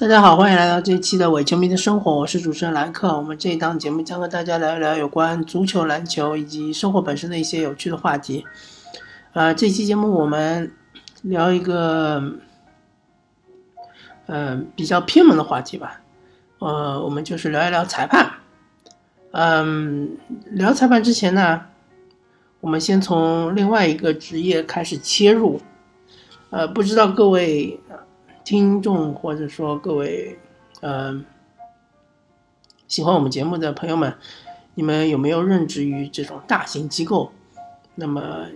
大家好，欢迎来到这一期的伪球迷的生活，我是主持人兰克。我们这一档节目将和大家聊一聊有关足球、篮球以及生活本身的一些有趣的话题。呃，这期节目我们聊一个，呃，比较偏门的话题吧。呃，我们就是聊一聊裁判。嗯，聊裁判之前呢，我们先从另外一个职业开始切入。呃，不知道各位听众或者说各位，呃，喜欢我们节目的朋友们，你们有没有任职于这种大型机构？那么，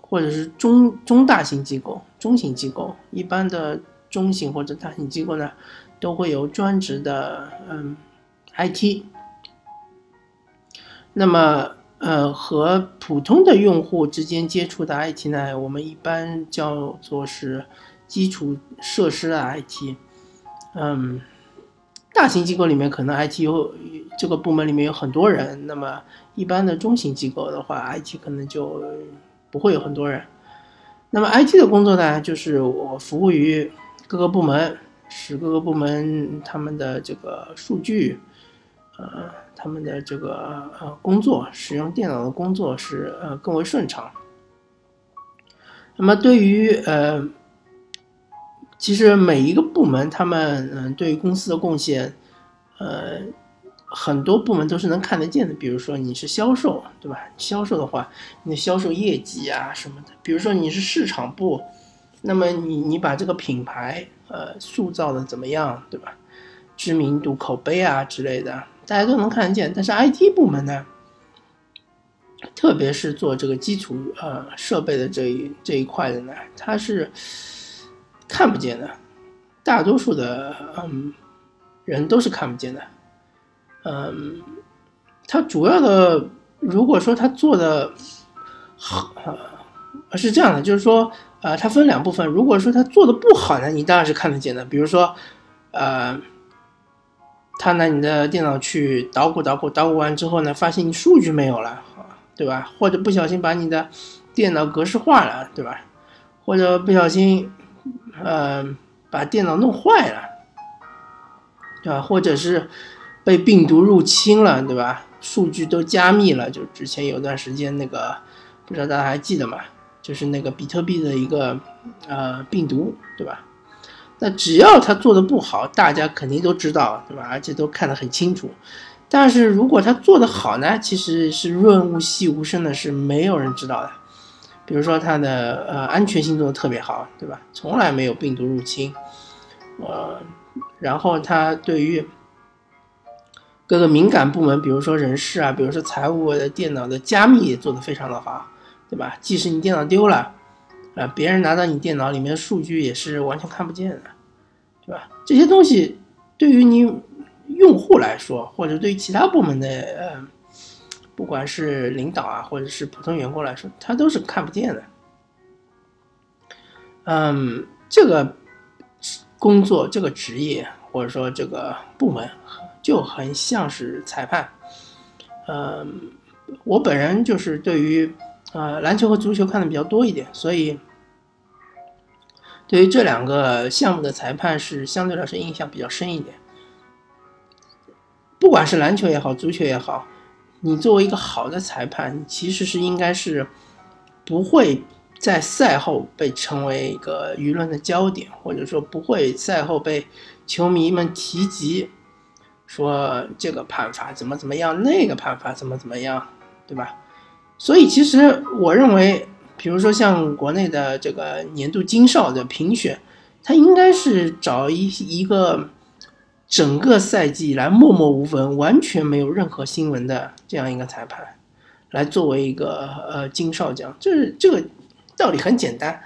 或者是中中大型机构、中型机构？一般的中型或者大型机构呢，都会有专职的嗯 IT。那么。呃，和普通的用户之间接触的 IT 呢，我们一般叫做是基础设施的 IT。嗯，大型机构里面可能 IT 有这个部门里面有很多人，那么一般的中型机构的话，IT 可能就不会有很多人。那么 IT 的工作呢，就是我服务于各个部门，使各个部门他们的这个数据，呃。他们的这个呃工作，使用电脑的工作是呃更为顺畅。那么对于呃，其实每一个部门，他们嗯对公司的贡献，呃很多部门都是能看得见的。比如说你是销售，对吧？销售的话，你的销售业绩啊什么的。比如说你是市场部，那么你你把这个品牌呃塑造的怎么样，对吧？知名度、口碑啊之类的。大家都能看得见，但是 IT 部门呢，特别是做这个基础呃设备的这一这一块的呢，它是看不见的，大多数的嗯人都是看不见的，嗯，它主要的如果说他做的好，是这样的，就是说呃，它分两部分，如果说他做的不好呢，你当然是看得见的，比如说呃。他拿你的电脑去捣鼓捣鼓，捣鼓完之后呢，发现你数据没有了，对吧？或者不小心把你的电脑格式化了，对吧？或者不小心，呃，把电脑弄坏了，对吧？或者是被病毒入侵了，对吧？数据都加密了，就之前有段时间那个，不知道大家还记得吗？就是那个比特币的一个呃病毒，对吧？那只要他做的不好，大家肯定都知道，对吧？而且都看得很清楚。但是如果他做的好呢，其实是润物细无声的，是没有人知道的。比如说他的呃安全性做的特别好，对吧？从来没有病毒入侵。呃，然后他对于各个敏感部门，比如说人事啊，比如说财务的电脑的加密也做得非常的好，对吧？即使你电脑丢了。啊，别人拿到你电脑里面数据也是完全看不见的，对吧？这些东西对于你用户来说，或者对于其他部门的呃，不管是领导啊，或者是普通员工来说，他都是看不见的。嗯，这个工作、这个职业或者说这个部门就很像是裁判。嗯，我本人就是对于。呃，篮球和足球看的比较多一点，所以对于这两个项目的裁判是相对来说印象比较深一点。不管是篮球也好，足球也好，你作为一个好的裁判，其实是应该是不会在赛后被成为一个舆论的焦点，或者说不会赛后被球迷们提及，说这个判罚怎么怎么样，那个判罚怎么怎么样，对吧？所以，其实我认为，比如说像国内的这个年度金哨的评选，他应该是找一一个整个赛季以来默默无闻、完全没有任何新闻的这样一个裁判，来作为一个呃金哨奖。这这个道理很简单，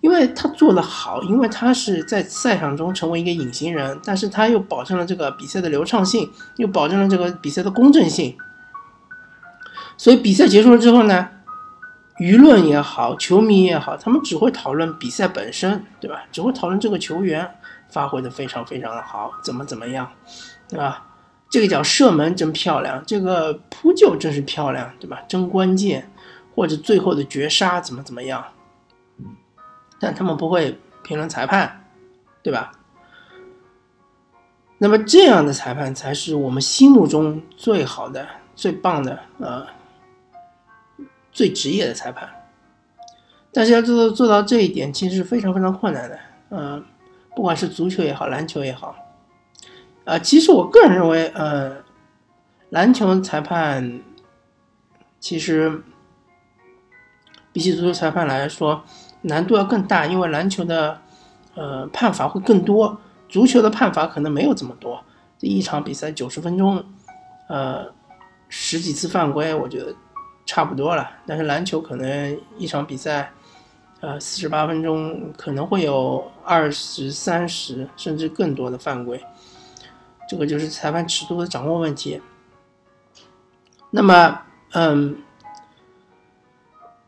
因为他做得好，因为他是在赛场中成为一个隐形人，但是他又保证了这个比赛的流畅性，又保证了这个比赛的公正性。所以比赛结束了之后呢，舆论也好，球迷也好，他们只会讨论比赛本身，对吧？只会讨论这个球员发挥的非常非常的好，怎么怎么样，对吧？这个叫射门真漂亮，这个扑救真是漂亮，对吧？真关键，或者最后的绝杀怎么怎么样？但他们不会评论裁判，对吧？那么这样的裁判才是我们心目中最好的、最棒的，呃，最职业的裁判。但是要做到做到这一点，其实是非常非常困难的。嗯，不管是足球也好，篮球也好，啊，其实我个人认为，呃，篮球裁判其实比起足球裁判来说，难度要更大，因为篮球的呃判罚会更多。足球的判罚可能没有这么多，这一场比赛九十分钟，呃，十几次犯规，我觉得差不多了。但是篮球可能一场比赛，呃，四十八分钟可能会有二十三十甚至更多的犯规，这个就是裁判尺度的掌握问题。那么，嗯。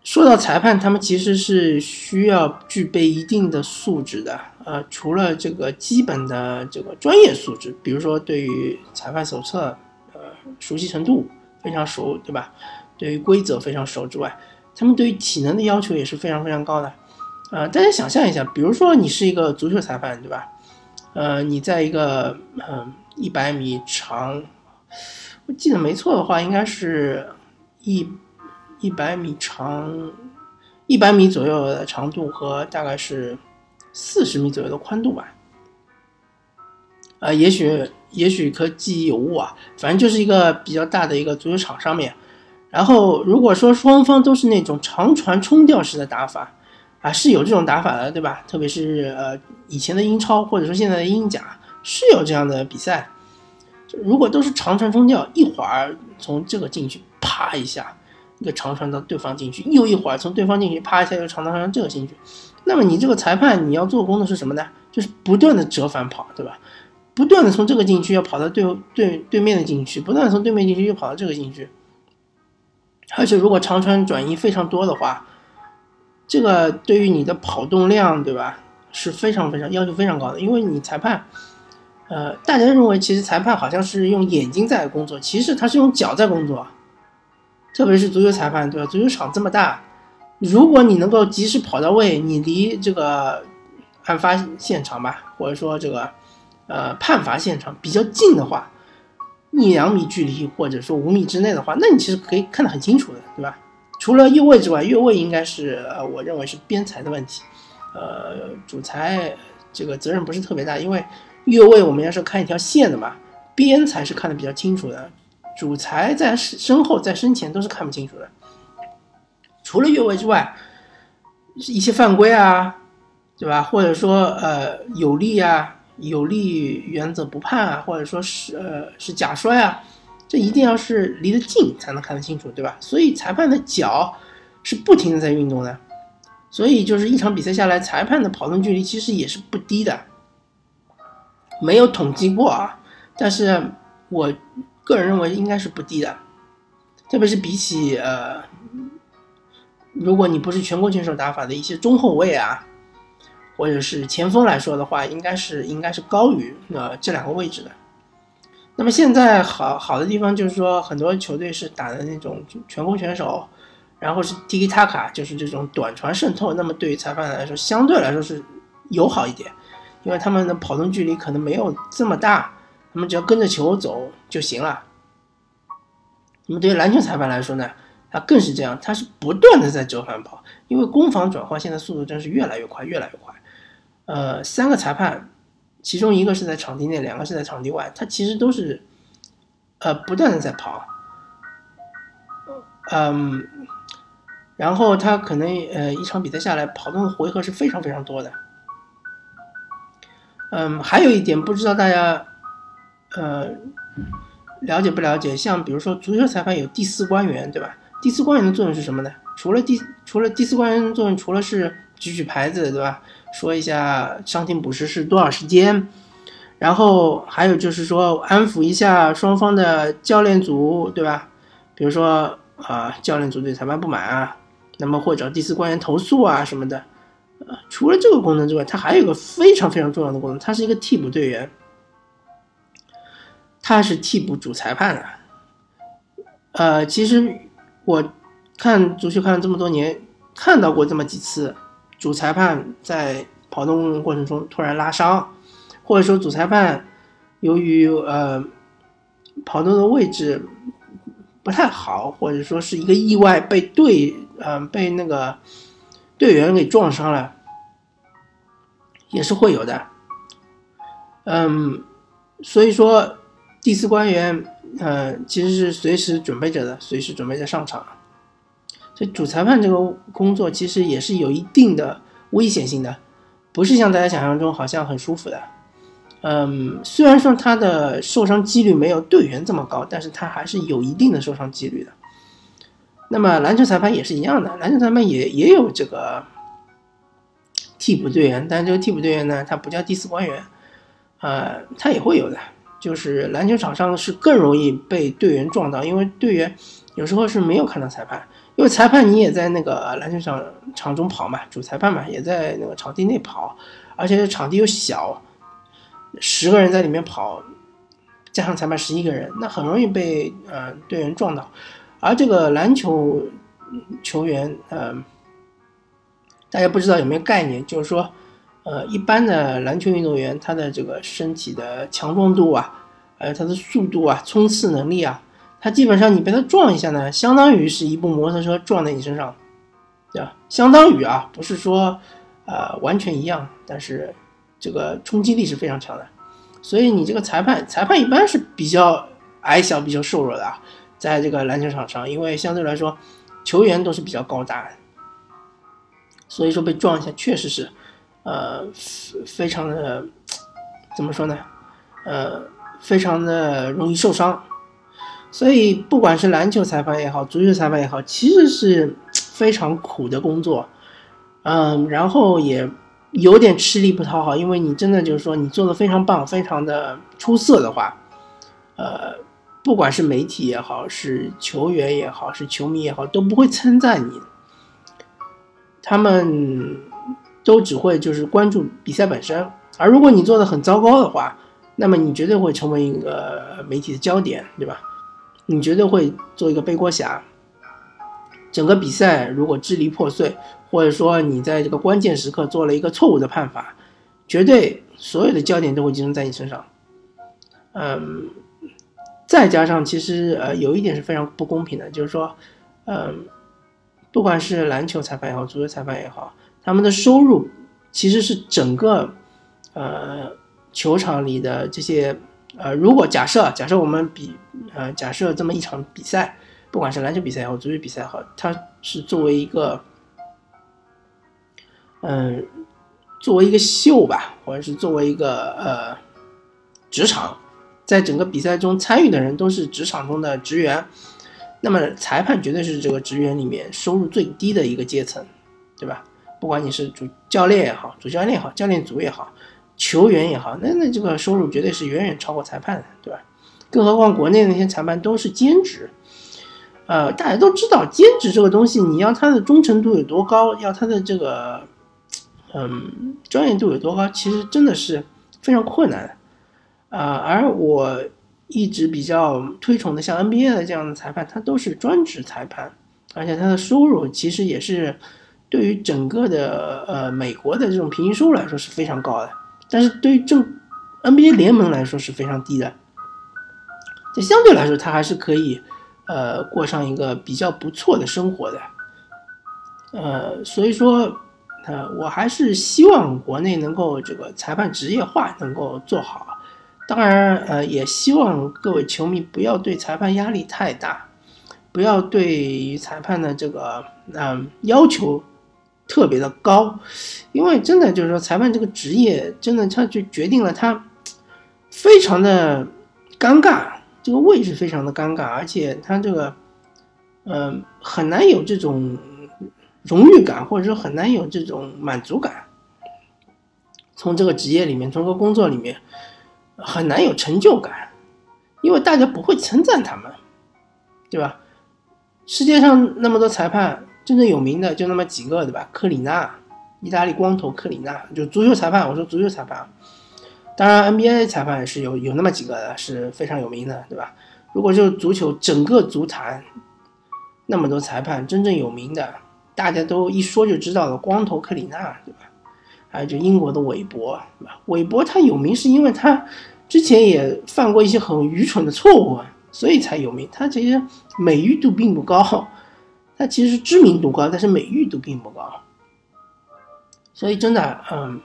说到裁判，他们其实是需要具备一定的素质的。呃，除了这个基本的这个专业素质，比如说对于裁判手册，呃，熟悉程度非常熟，对吧？对于规则非常熟之外，他们对于体能的要求也是非常非常高的。呃，大家想象一下，比如说你是一个足球裁判，对吧？呃，你在一个嗯一百米长，我记得没错的话，应该是一。一百米长，一百米左右的长度和大概是四十米左右的宽度吧。啊，也许也许可记忆有误啊，反正就是一个比较大的一个足球场上面。然后如果说双方都是那种长传冲吊式的打法，啊，是有这种打法的，对吧？特别是呃以前的英超或者说现在的英甲是有这样的比赛。如果都是长传冲吊，一会儿从这个进去，啪一下。一个长传到对方禁区，又一会儿从对方进去啪一下又长传到这个禁区，那么你这个裁判你要做工的是什么呢？就是不断的折返跑，对吧？不断的从这个禁区要跑到对对对面的禁区，不断的从对面禁区又跑到这个禁区，而且如果长传转移非常多的话，这个对于你的跑动量，对吧？是非常非常要求非常高的，因为你裁判，呃，大家认为其实裁判好像是用眼睛在工作，其实他是用脚在工作。特别是足球裁判，对吧？足球场这么大，如果你能够及时跑到位，你离这个案发现场吧，或者说这个呃判罚现场比较近的话，一两米距离或者说五米之内的话，那你其实可以看得很清楚的，对吧？除了越位之外，越位应该是呃我认为是边裁的问题，呃主裁这个责任不是特别大，因为越位我们要是看一条线的嘛，边裁是看得比较清楚的。主裁在身后，在身前都是看不清楚的。除了越位之外，一些犯规啊，对吧？或者说呃有利啊，有利原则不判啊，或者说是呃是假摔啊，这一定要是离得近才能看得清楚，对吧？所以裁判的脚是不停的在运动的，所以就是一场比赛下来，裁判的跑动距离其实也是不低的，没有统计过啊，但是我。个人认为应该是不低的，特别是比起呃，如果你不是全国选手打法的一些中后卫啊，或者是前锋来说的话，应该是应该是高于呃这两个位置的。那么现在好好的地方就是说，很多球队是打的那种全攻全守，然后是 Tiki Taka，就是这种短传渗透。那么对于裁判来说，相对来说是友好一点，因为他们的跑动距离可能没有这么大。他们只要跟着球走就行了。那么对于篮球裁判来说呢，他更是这样，他是不断的在折返跑，因为攻防转换现在速度真是越来越快，越来越快。呃，三个裁判，其中一个是在场地内，两个是在场地外，他其实都是呃不断的在跑。嗯，然后他可能呃一场比赛下来跑动的回合是非常非常多的。嗯，还有一点不知道大家。呃，了解不了解？像比如说足球裁判有第四官员，对吧？第四官员的作用是什么呢？除了第除了第四官员的作用，除了是举举牌子，对吧？说一下伤停补时是多少时间，然后还有就是说安抚一下双方的教练组，对吧？比如说啊，教练组对裁判不满啊，那么会找第四官员投诉啊什么的。呃，除了这个功能之外，它还有一个非常非常重要的功能，它是一个替补队员。他是替补主裁判的，呃，其实我看足球看了这么多年，看到过这么几次，主裁判在跑动过程中突然拉伤，或者说主裁判由于呃跑动的位置不太好，或者说是一个意外被队嗯被那个队员给撞伤了，也是会有的。嗯，所以说第四官员呃其实是随时准备着的，随时准备着上场。所以主裁判这个工作其实也是有一定的危险性的，不是像大家想象中好像很舒服的。嗯，虽然说他的受伤几率没有队员这么高，但是他还是有一定的受伤几率的。那么篮球裁判也是一样的，篮球裁判也也有这个替补队员，但这个替补队员呢，他不叫第四官员，呃，他也会有的。就是篮球场上是更容易被队员撞到，因为队员有时候是没有看到裁判。因为裁判你也在那个篮球场场中跑嘛，主裁判嘛也在那个场地内跑，而且场地又小，十个人在里面跑，加上裁判十一个人，那很容易被呃队员撞到。而这个篮球球员，呃，大家不知道有没有概念，就是说，呃，一般的篮球运动员他的这个身体的强壮度啊，还有他的速度啊，冲刺能力啊。他基本上你被他撞一下呢，相当于是一部摩托车撞在你身上，对吧？相当于啊，不是说，呃，完全一样，但是这个冲击力是非常强的。所以你这个裁判，裁判一般是比较矮小、比较瘦弱的啊，在这个篮球场上，因为相对来说，球员都是比较高大，所以说被撞一下确实是，呃，非常的怎么说呢？呃，非常的容易受伤。所以，不管是篮球裁判也好，足球裁判也好，其实是非常苦的工作，嗯，然后也有点吃力不讨好，因为你真的就是说你做的非常棒，非常的出色的话，呃，不管是媒体也好，是球员也好，是球迷也好，都不会称赞你，他们都只会就是关注比赛本身，而如果你做的很糟糕的话，那么你绝对会成为一个媒体的焦点，对吧？你绝对会做一个背锅侠。整个比赛如果支离破碎，或者说你在这个关键时刻做了一个错误的判罚，绝对所有的焦点都会集中在你身上。嗯，再加上其实呃有一点是非常不公平的，就是说，嗯，不管是篮球裁判也好，足球裁判也好，他们的收入其实是整个呃球场里的这些。呃，如果假设假设我们比呃假设这么一场比赛，不管是篮球比赛也好，足球比赛也好，它是作为一个嗯作为一个秀吧，或者是作为一个呃职场，在整个比赛中参与的人都是职场中的职员，那么裁判绝对是这个职员里面收入最低的一个阶层，对吧？不管你是主教练也好，主教练也好，教练组也好。球员也好，那那这个收入绝对是远远超过裁判的，对吧？更何况国内那些裁判都是兼职，呃，大家都知道兼职这个东西，你要他的忠诚度有多高，要他的这个，嗯，专业度有多高，其实真的是非常困难，啊，而我一直比较推崇的像 NBA 的这样的裁判，他都是专职裁判，而且他的收入其实也是对于整个的呃美国的这种平均收入来说是非常高的。但是对于正 NBA 联盟来说是非常低的，这相对来说他还是可以，呃，过上一个比较不错的生活的，呃，所以说，呃，我还是希望国内能够这个裁判职业化能够做好，当然，呃，也希望各位球迷不要对裁判压力太大，不要对于裁判的这个嗯要求。特别的高，因为真的就是说，裁判这个职业真的他就决定了他非常的尴尬，这个位置非常的尴尬，而且他这个嗯很难有这种荣誉感，或者说很难有这种满足感。从这个职业里面，从这个工作里面很难有成就感，因为大家不会称赞他们，对吧？世界上那么多裁判。真正有名的就那么几个，对吧？科里纳，意大利光头科里纳，就足球裁判。我说足球裁判，当然 NBA 裁判是有有那么几个的，是非常有名的，对吧？如果就足球整个足坛那么多裁判，真正有名的，大家都一说就知道了，光头科里纳，对吧？还有就英国的韦伯，韦伯他有名是因为他之前也犯过一些很愚蠢的错误，所以才有名。他其实美誉度并不高，他其实知名度高，但是美誉度并不高。所以真的，嗯，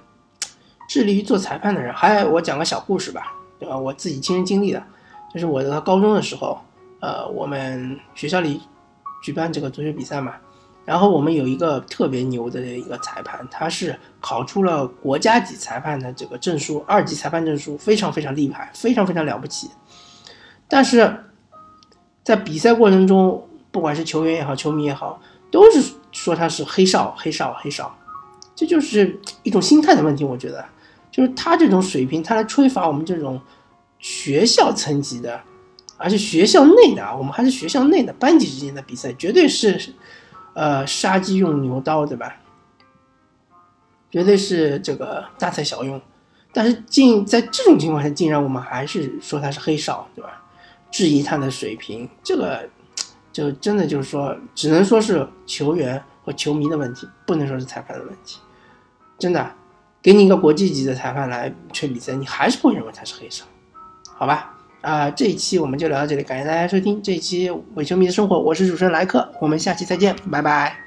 致力于做裁判的人，还我讲个小故事吧，对吧？我自己亲身经历的，就是我在高中的时候，呃，我们学校里举办这个足球比赛嘛。然后我们有一个特别牛的一个裁判，他是考出了国家级裁判的这个证书，二级裁判证书，非常非常厉害，非常非常了不起。但是在比赛过程中，不管是球员也好，球迷也好，都是说他是黑哨，黑哨，黑哨。这就是一种心态的问题，我觉得，就是他这种水平，他来吹罚我们这种学校层级的，而且学校内的啊，我们还是学校内的班级之间的比赛，绝对是。呃，杀鸡用牛刀，对吧？绝对是这个大材小用，但是竟在这种情况下，竟然我们还是说他是黑哨，对吧？质疑他的水平，这个就真的就是说，只能说是球员和球迷的问题，不能说是裁判的问题。真的，给你一个国际级的裁判来吹比赛，你还是会认为他是黑哨，好吧？啊，这一期我们就聊到这里，感谢大家收听这一期伪球迷的生活，我是主持人莱克，我们下期再见，拜拜。